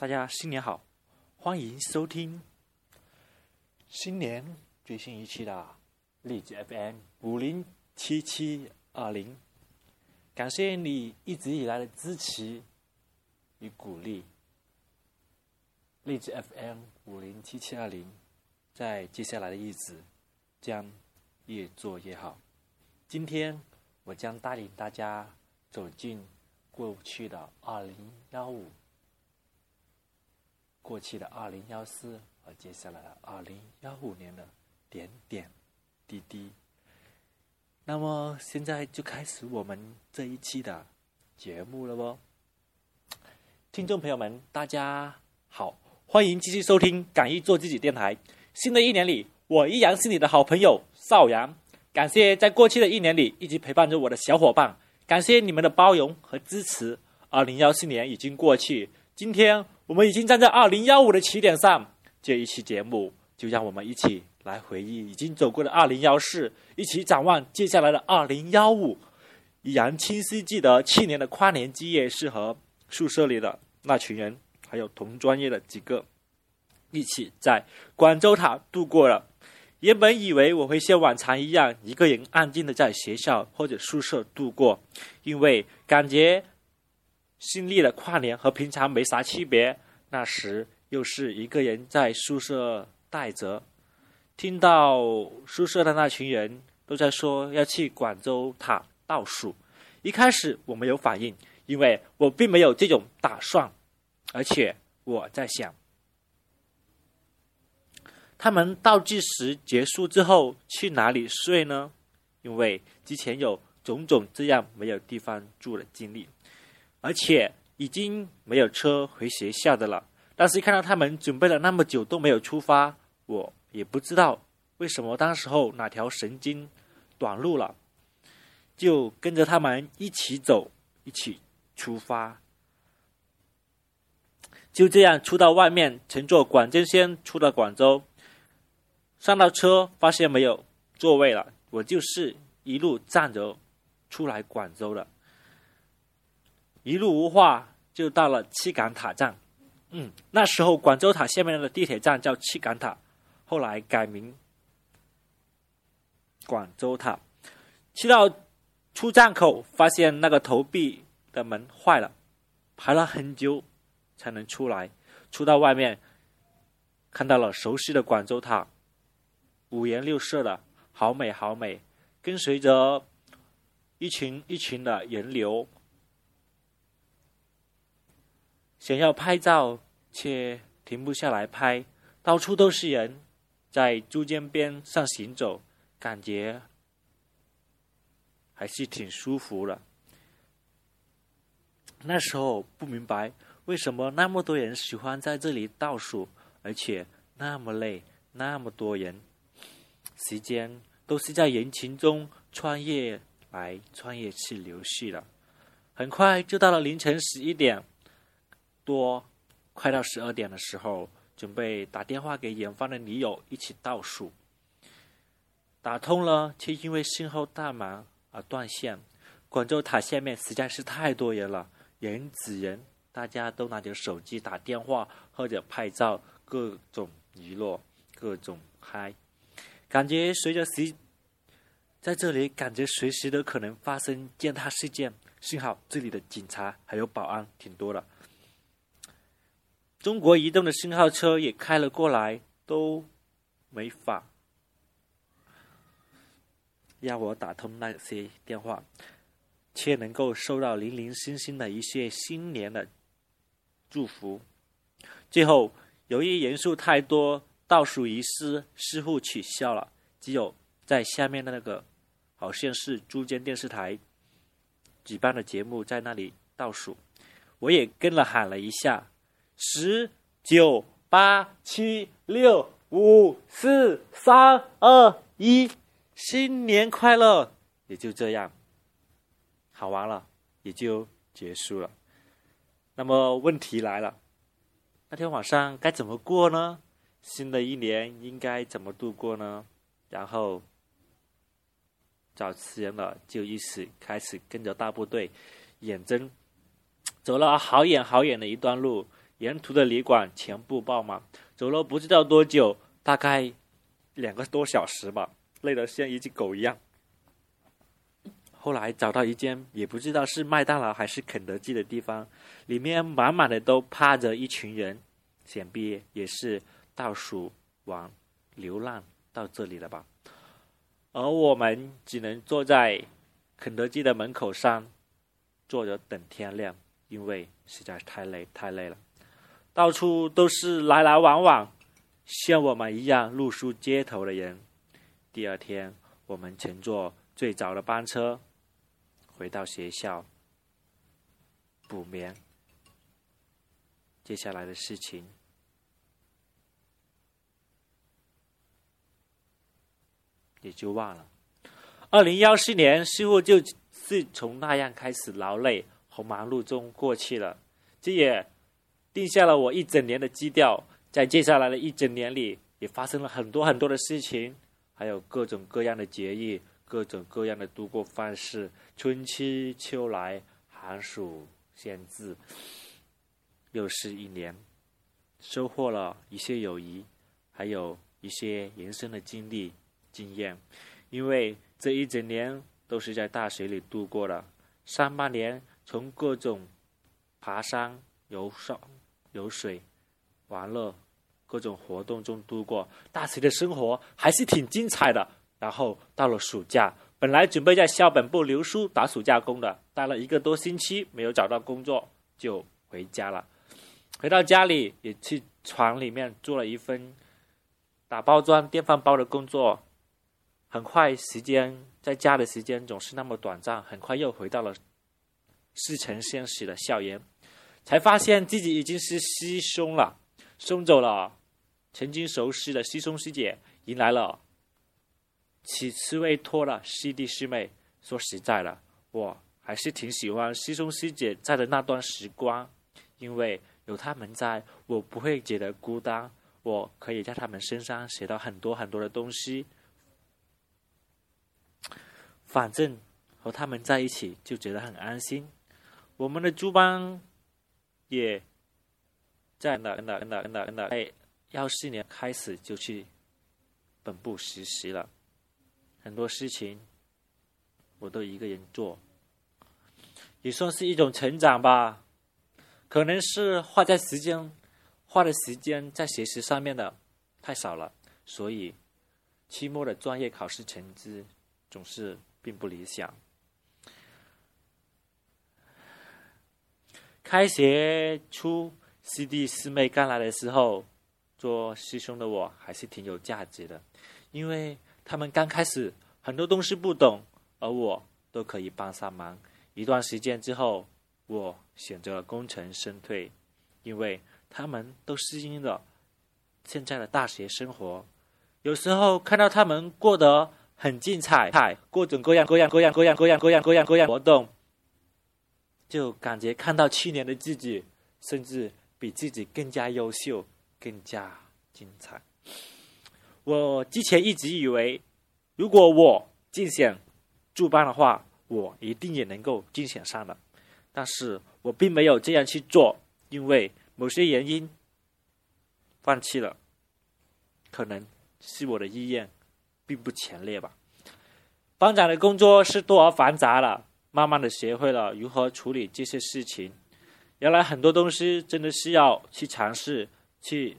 大家新年好，欢迎收听新年最新一期的荔枝 FM 五零七七二零，感谢你一直以来的支持与鼓励。荔枝 FM 五零七七二零，在接下来的日子将越做越好。今天我将带领大家走进过去的二零幺五。过去的二零幺四和接下来的二零幺五年的点点滴滴。那么现在就开始我们这一期的节目了哦。听众朋友们，大家好，欢迎继续收听《敢于做自己》电台。新的一年里，我依然是你的好朋友邵阳。感谢在过去的一年里一直陪伴着我的小伙伴，感谢你们的包容和支持。二零幺四年已经过去，今天。我们已经站在二零幺五的起点上，这一期节目就让我们一起来回忆已经走过的二零幺四，一起展望接下来的二零幺五。依然清晰记得去年的跨年之夜是和宿舍里的那群人，还有同专业的几个，一起在广州塔度过了。原本以为我会像往常一样，一个人安静的在学校或者宿舍度过，因为感觉。新历的跨年和平常没啥区别，那时又是一个人在宿舍待着，听到宿舍的那群人都在说要去广州塔倒数。一开始我没有反应，因为我并没有这种打算，而且我在想，他们倒计时结束之后去哪里睡呢？因为之前有种种这样没有地方住的经历。而且已经没有车回学校的了。但是看到他们准备了那么久都没有出发，我也不知道为什么。当时候哪条神经短路了，就跟着他们一起走，一起出发。就这样出到外面，乘坐广州线出了广州，上到车发现没有座位了，我就是一路站着出来广州了。一路无话，就到了七港塔站。嗯，那时候广州塔下面的地铁站叫七港塔，后来改名广州塔。去到出站口，发现那个投币的门坏了，排了很久才能出来。出到外面，看到了熟悉的广州塔，五颜六色的，好美好美。跟随着一群一群的人流。想要拍照，却停不下来拍，到处都是人，在珠江边上行走，感觉还是挺舒服的。那时候不明白为什么那么多人喜欢在这里倒数，而且那么累，那么多人，时间都是在人群中穿越来穿越去流逝了。很快就到了凌晨十一点。多，快到十二点的时候，准备打电话给远方的女友一起倒数。打通了，却因为信号大忙而断线。广州塔下面实在是太多人了，人挤人，大家都拿着手机打电话或者拍照，各种娱乐，各种嗨。感觉随着时，在这里感觉随时都可能发生践踏事件。幸好这里的警察还有保安挺多的。中国移动的信号车也开了过来，都没法让我打通那些电话，却能够收到零零星星的一些新年的祝福。最后，由于人数太多，倒数仪式似乎取消了，只有在下面的那个，好像是珠江电视台举办的节目，在那里倒数，我也跟了喊了一下。十九八七六五四三二一，新年快乐！也就这样，好完了，也就结束了。那么问题来了，那天晚上该怎么过呢？新的一年应该怎么度过呢？然后找词人了，就一起开始跟着大部队，远征，走了好远好远的一段路。沿途的旅馆全部爆满，走了不知道多久，大概两个多小时吧，累得像一只狗一样。后来找到一间也不知道是麦当劳还是肯德基的地方，里面满满的都趴着一群人，想必也是倒数完流浪到这里了吧。而我们只能坐在肯德基的门口上，坐着等天亮，因为实在是太累太累了。到处都是来来往往，像我们一样露宿街头的人。第二天，我们乘坐最早的班车。回到学校补眠，接下来的事情也就忘了。二零幺四年似乎就是从那样开始劳累和忙碌中过去了，这也定下了我一整年的基调。在接下来的一整年里，也发生了很多很多的事情，还有各种各样的节日。各种各样的度过方式，春去秋来，寒暑先至，又是一年，收获了一些友谊，还有一些人生的经历经验。因为这一整年都是在大学里度过的，上半年从各种爬山、游山、游水、玩乐各种活动中度过，大学的生活还是挺精彩的。然后到了暑假，本来准备在校本部留书打暑假工的，待了一个多星期没有找到工作，就回家了。回到家里，也去厂里面做了一份打包装电饭煲的工作。很快，时间在家的时间总是那么短暂，很快又回到了似曾相识的校园，才发现自己已经是师兄了，送走了曾经熟悉的师兄师姐，迎来了。起次未托了师弟师妹，说实在的，我还是挺喜欢师兄师姐在的那段时光，因为有他们在，我不会觉得孤单，我可以在他们身上学到很多很多的东西。反正和他们在一起就觉得很安心。我们的朱班也在那那那那那哎，幺四年开始就去本部实习了。很多事情我都一个人做，也算是一种成长吧。可能是花在时间、花的时间在学习上面的太少了，所以期末的专业考试成绩总是并不理想。开学初，师弟师妹刚来的时候，做师兄的我还是挺有价值的，因为。他们刚开始很多东西不懂，而我都可以帮上忙。一段时间之后，我选择了功成身退，因为他们都适应了现在的大学生活。有时候看到他们过得很精彩，各种各样各样各样各样各样各样各样各样活动，就感觉看到去年的自己，甚至比自己更加优秀，更加精彩。我之前一直以为，如果我竞选助班的话，我一定也能够竞选上的。但是我并没有这样去做，因为某些原因放弃了。可能是我的意愿并不强烈吧。班长的工作是多而繁杂了，慢慢的学会了如何处理这些事情。原来很多东西真的是要去尝试、去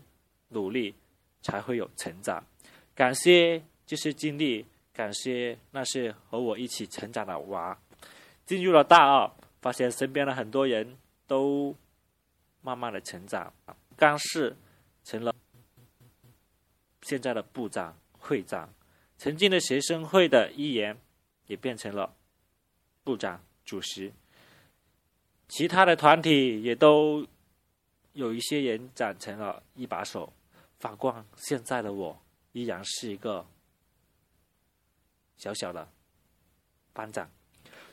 努力，才会有成长。感谢这些经历，感谢那些和我一起成长的娃。进入了大二，发现身边的很多人都慢慢的成长。刚是成了现在的部长、会长，曾经的学生会的一员也变成了部长、主席。其他的团体也都有一些人长成了一把手。反观现在的我。依然是一个小小的班长，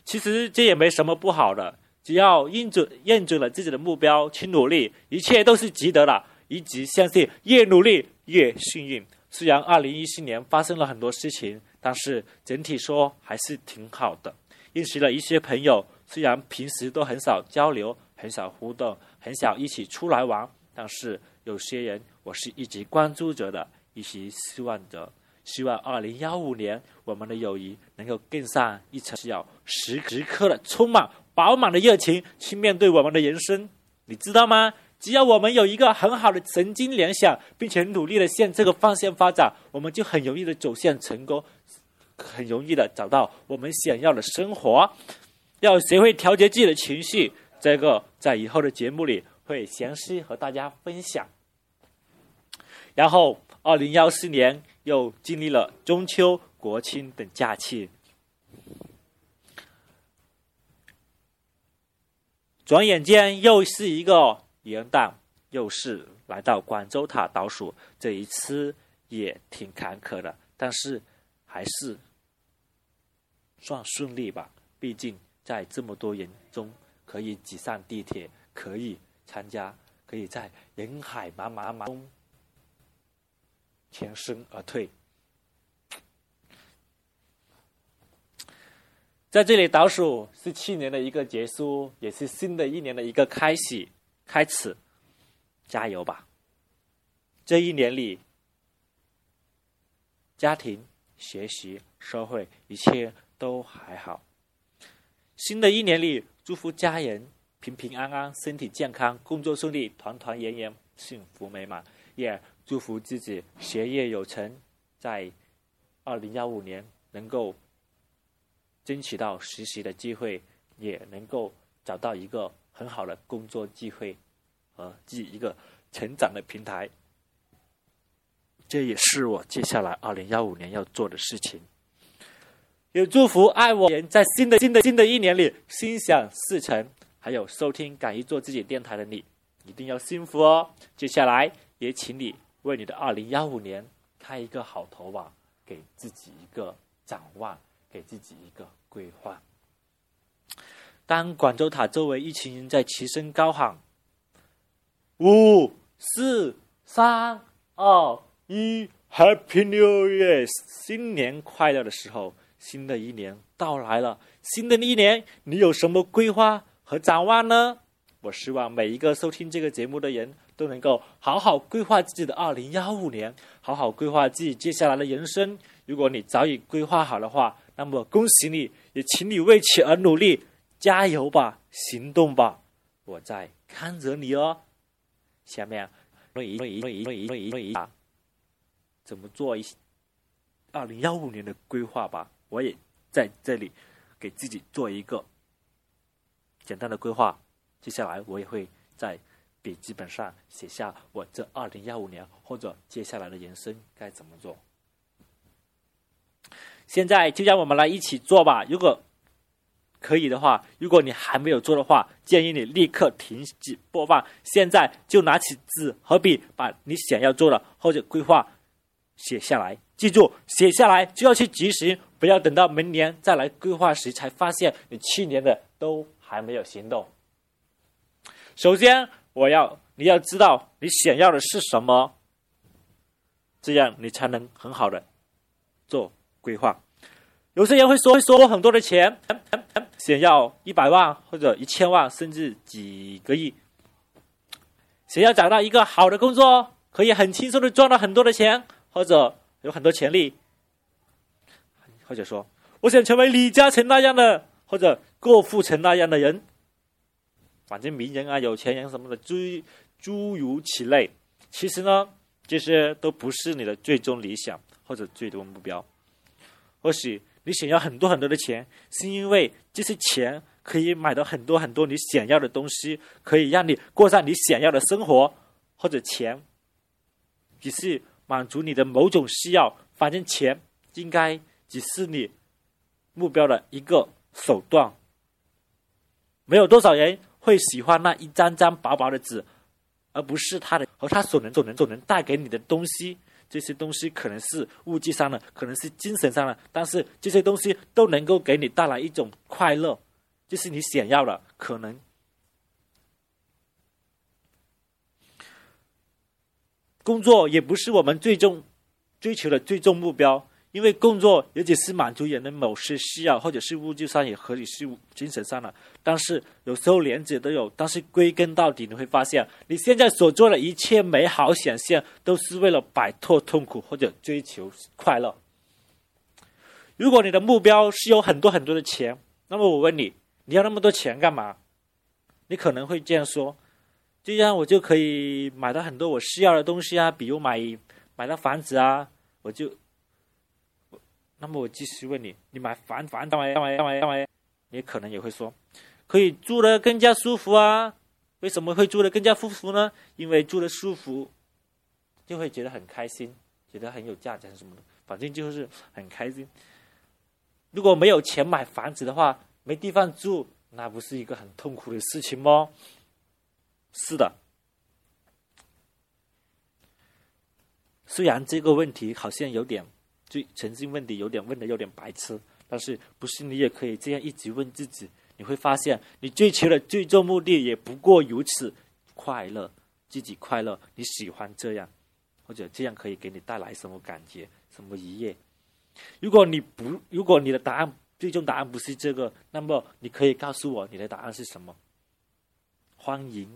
其实这也没什么不好的，只要认准认准了自己的目标去努力，一切都是值得的。一直相信越努力越幸运。虽然二零一四年发生了很多事情，但是整体说还是挺好的。认识了一些朋友，虽然平时都很少交流、很少互动、很少一起出来玩，但是有些人我是一直关注着的，一直希望着，希望二零幺五年我们的友谊能够更上一层，需要时时刻的充满饱满的热情去面对我们的人生，你知道吗？只要我们有一个很好的神经联想，并且努力的向这个方向发展，我们就很容易的走向成功，很容易的找到我们想要的生活。要学会调节自己的情绪，这个在以后的节目里会详细和大家分享。然后，二零幺四年又经历了中秋、国庆等假期，转眼间又是一个。元旦又是来到广州塔倒数，这一次也挺坎坷的，但是还是算顺利吧。毕竟在这么多人中可以挤上地铁，可以参加，可以在人海茫茫中全身而退。在这里倒数是去年的一个结束，也是新的一年的一个开始。开始，加油吧！这一年里，家庭、学习、社会，一切都还好。新的一年里，祝福家人平平安安、身体健康、工作顺利、团团圆圆、幸福美满。也祝福自己学业有成，在二零幺五年能够争取到实习的机会，也能够找到一个。很好的工作机会和自己一个成长的平台，这也是我接下来二零幺五年要做的事情。也祝福爱我人在新的新的新的一年里心想事成，还有收听敢于做自己电台的你，一定要幸福哦！接下来也请你为你的二零幺五年开一个好头吧，给自己一个展望，给自己一个规划。当广州塔周围一群人在齐声高喊“五、四、三、二、一，Happy New Year，新年快乐”的时候，新的一年到来了。新的一年，你有什么规划和展望呢？我希望每一个收听这个节目的人都能够好好规划自己的二零幺五年，好好规划自己接下来的人生。如果你早已规划好的话，那么恭喜你，也请你为此而努力。加油吧，行动吧，我在看着你哦。下面，论一论一论一论一论一论一啊，怎么做一二零幺五年的规划吧？我也在这里给自己做一个简单的规划。接下来，我也会在笔记本上写下我这二零幺五年或者接下来的人生该怎么做。现在就让我们来一起做吧。如果可以的话，如果你还没有做的话，建议你立刻停止播放，现在就拿起纸和笔，把你想要做的或者规划写下来。记住，写下来就要去执行，不要等到明年再来规划时才发现你去年的都还没有行动。首先，我要你要知道你想要的是什么，这样你才能很好的做规划。有些人会说，会说我很多的钱。想要一百万或者一千万，甚至几个亿。想要找到一个好的工作，可以很轻松的赚到很多的钱，或者有很多潜力。或者说，我想成为李嘉诚那样的，或者郭富城那样的人。反正名人啊、有钱人什么的，诸诸如此类。其实呢，这些都不是你的最终理想或者最终目标。或许。你想要很多很多的钱，是因为这些钱可以买到很多很多你想要的东西，可以让你过上你想要的生活，或者钱只是满足你的某种需要。反正钱应该只是你目标的一个手段。没有多少人会喜欢那一张张薄薄的纸，而不是他的和他所能所能所能带给你的东西。这些东西可能是物质上的，可能是精神上的，但是这些东西都能够给你带来一种快乐，就是你想要的。可能工作也不是我们最终追求的最终目标，因为工作也只是满足人的某些需要，或者是物质上也合理，是精神上的。但是有时候两者都有。但是归根到底，你会发现，你现在所做的一切美好想象，都是为了摆脱痛苦或者追求快乐。如果你的目标是有很多很多的钱，那么我问你，你要那么多钱干嘛？你可能会这样说：这样我就可以买到很多我需要的东西啊，比如买买到房子啊，我就。那么我继续问你：你买房房干嘛干嘛干嘛干嘛？你可能也会说，可以住的更加舒服啊。为什么会住的更加舒服呢？因为住的舒服，就会觉得很开心，觉得很有价值什么的。反正就是很开心。如果没有钱买房子的话，没地方住，那不是一个很痛苦的事情吗？是的。虽然这个问题好像有点。最曾经问题有点问的有点白痴，但是不是你也可以这样一直问自己？你会发现，你追求的最终目的也不过如此：快乐，自己快乐，你喜欢这样，或者这样可以给你带来什么感觉、什么愉悦？如果你不，如果你的答案最终答案不是这个，那么你可以告诉我你的答案是什么？欢迎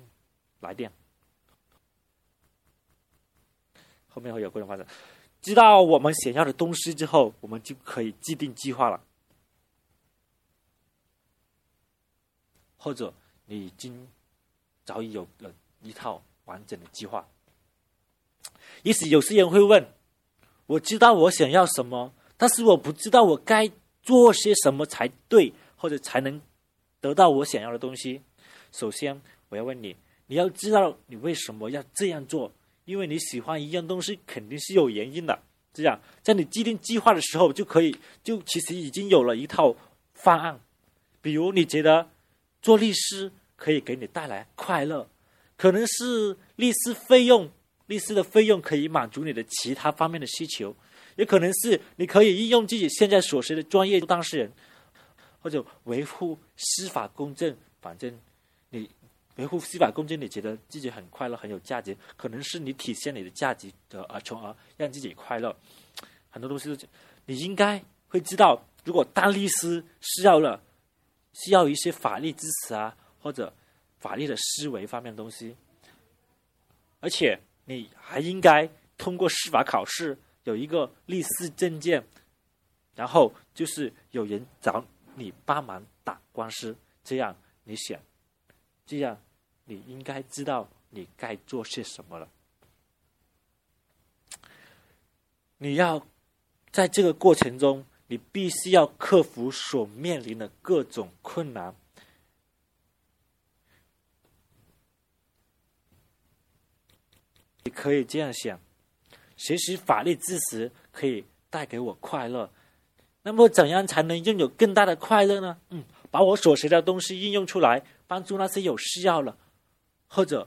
来电，后面会有个人发展。知道我们想要的东西之后，我们就可以制定计划了。或者你已经早已有了一套完整的计划。也许有些人会问：我知道我想要什么，但是我不知道我该做些什么才对，或者才能得到我想要的东西。首先，我要问你：你要知道你为什么要这样做。因为你喜欢一样东西，肯定是有原因的。这样，在你制定计划的时候，就可以就其实已经有了一套方案。比如，你觉得做律师可以给你带来快乐，可能是律师费用，律师的费用可以满足你的其他方面的需求，也可能是你可以运用自己现在所学的专业当事人，或者维护司法公正。反正你。维护司法公正，你觉得自己很快乐、很有价值，可能是你体现你的价值的，而从而让自己快乐。很多东西都，你应该会知道，如果当律师需要了，需要一些法律知识啊，或者法律的思维方面的东西，而且你还应该通过司法考试，有一个律师证件，然后就是有人找你帮忙打官司，这样你想。这样，你应该知道你该做些什么了。你要在这个过程中，你必须要克服所面临的各种困难。你可以这样想：学习法律知识可以带给我快乐。那么，怎样才能拥有更大的快乐呢？嗯，把我所学的东西应用出来。帮助那些有需要的，或者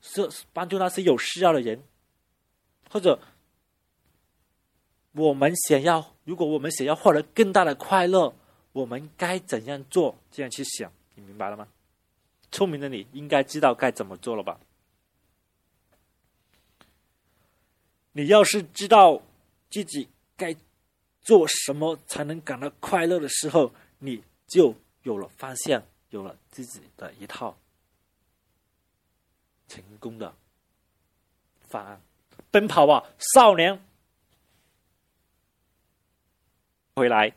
是帮助那些有需要的人，或者我们想要，如果我们想要获得更大的快乐，我们该怎样做？这样去想，你明白了吗？聪明的你应该知道该怎么做了吧？你要是知道自己该做什么才能感到快乐的时候，你就有了方向。有了自己的一套成功的方案，奔跑吧，少年！回来。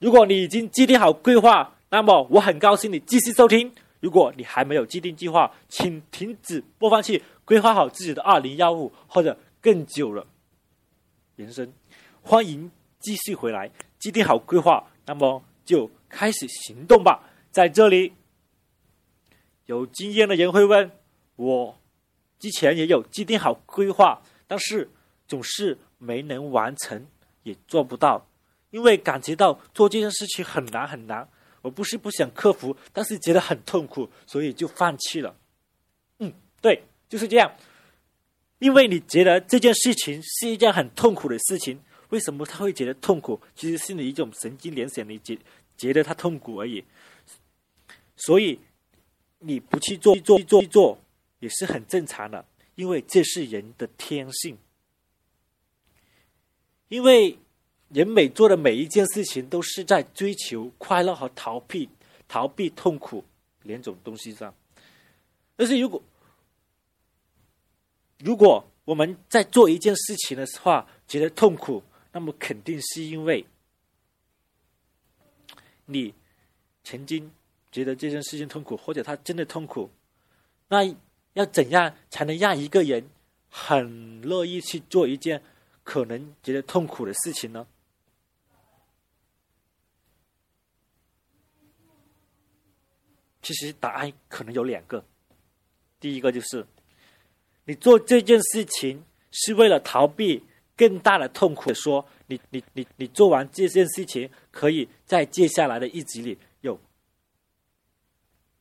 如果你已经制定好规划，那么我很高兴你继续收听。如果你还没有制定计划，请停止播放器，规划好自己的二零幺五或者更久了人生。欢迎继续回来，制定好规划，那么。就开始行动吧！在这里，有经验的人会问我：之前也有制定好规划，但是总是没能完成，也做不到，因为感觉到做这件事情很难很难。我不是不想克服，但是觉得很痛苦，所以就放弃了。嗯，对，就是这样。因为你觉得这件事情是一件很痛苦的事情。为什么他会觉得痛苦？其实是你一种神经联想，你觉觉得他痛苦而已。所以你不去做、做、做、做，也是很正常的，因为这是人的天性。因为人每做的每一件事情都是在追求快乐和逃避逃避痛苦两种东西上。但是如果如果我们在做一件事情的话觉得痛苦，那么肯定是因为你曾经觉得这件事情痛苦，或者他真的痛苦。那要怎样才能让一个人很乐意去做一件可能觉得痛苦的事情呢？其实答案可能有两个。第一个就是，你做这件事情是为了逃避更大的痛苦。说你你你你做完这件事情，可以在接下来的日子里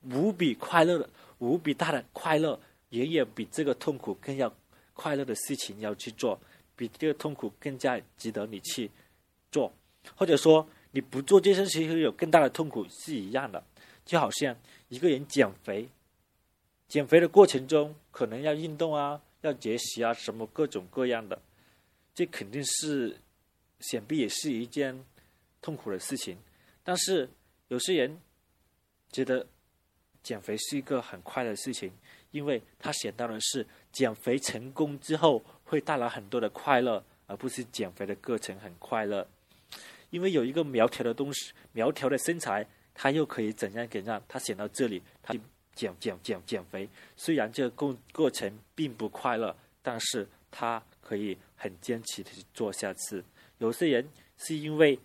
无比快乐的。无比大的快乐，远远比这个痛苦更要快乐的事情要去做，比这个痛苦更加值得你去做，或者说你不做这件事情有更大的痛苦是一样的。就好像一个人减肥，减肥的过程中可能要运动啊，要节食啊，什么各种各样的，这肯定是想必也是一件痛苦的事情。但是有些人觉得。减肥是一个很快的事情，因为他想到的是减肥成功之后会带来很多的快乐，而不是减肥的过程很快乐。因为有一个苗条的东西，苗条的身材，他又可以怎样怎样？他想到这里，他减减减减肥，虽然这个过过程并不快乐，但是他可以很坚持的去做下去。有些人是因为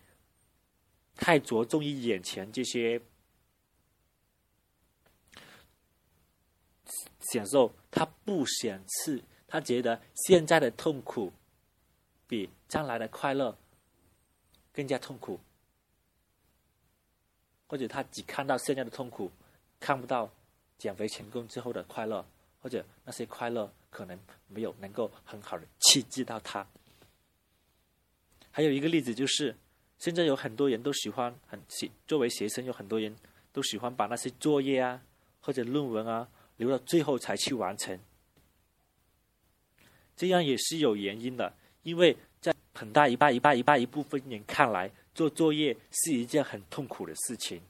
太着重于眼前这些。享受，他不想吃，他觉得现在的痛苦比将来的快乐更加痛苦，或者他只看到现在的痛苦，看不到减肥成功之后的快乐，或者那些快乐可能没有能够很好的刺激到他。还有一个例子就是，现在有很多人都喜欢很喜，作为学生有很多人都喜欢把那些作业啊或者论文啊。留到最后才去完成，这样也是有原因的。因为在很大一半、一半、一半一部分人看来，做作业是一件很痛苦的事情。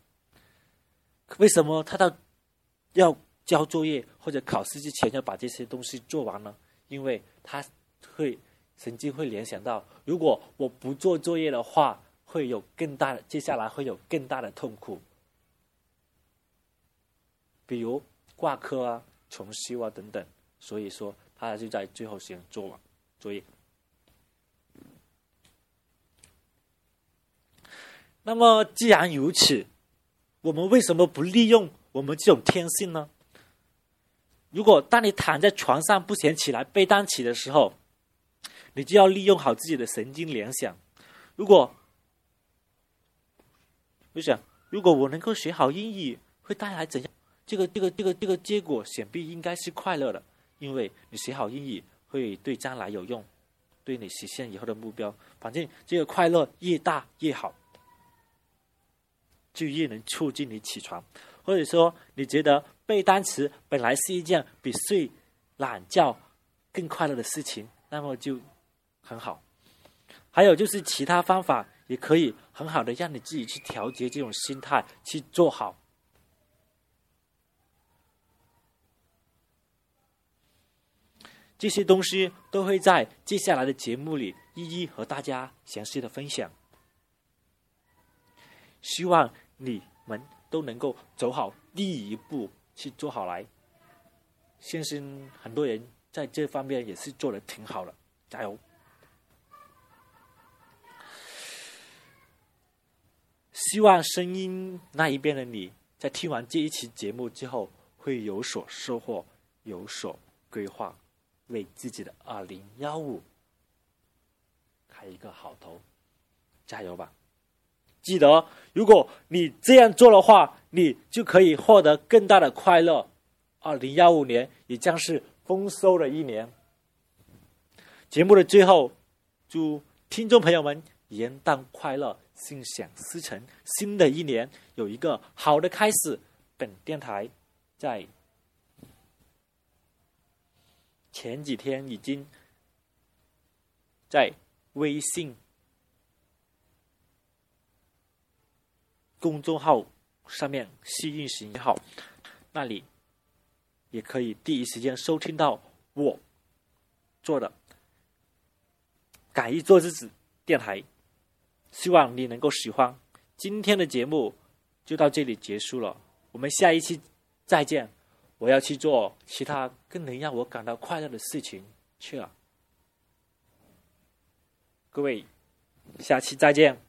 为什么他到要交作业或者考试之前要把这些东西做完呢？因为他会神经会联想到，如果我不做作业的话，会有更大的接下来会有更大的痛苦，比如。挂科啊，重修啊等等，所以说他就在最后时间做完作业。那么既然如此，我们为什么不利用我们这种天性呢？如果当你躺在床上不想起来背单词的时候，你就要利用好自己的神经联想。如果我想，如果我能够学好英语，会带来怎样？这个这个这个这个结果想必应该是快乐的，因为你学好英语会对将来有用，对你实现以后的目标，反正这个快乐越大越好，就越能促进你起床。或者说，你觉得背单词本来是一件比睡懒觉更快乐的事情，那么就很好。还有就是其他方法也可以很好的让你自己去调节这种心态，去做好。这些东西都会在接下来的节目里一一和大家详细的分享。希望你们都能够走好第一步，去做好来。相信很多人在这方面也是做的挺好的，加油！希望声音那一边的你在听完这一期节目之后会有所收获，有所规划。为自己的二零幺五开一个好头，加油吧！记得，如果你这样做的话，你就可以获得更大的快乐。二零幺五年也将是丰收的一年。节目的最后，祝听众朋友们元旦快乐，心想事成，新的一年有一个好的开始。本电台在。前几天已经在微信公众号上面“幸运行也好，那里也可以第一时间收听到我做的“敢于做日子”电台。希望你能够喜欢。今天的节目就到这里结束了，我们下一期再见。我要去做其他更能让我感到快乐的事情去了。各位，下期再见。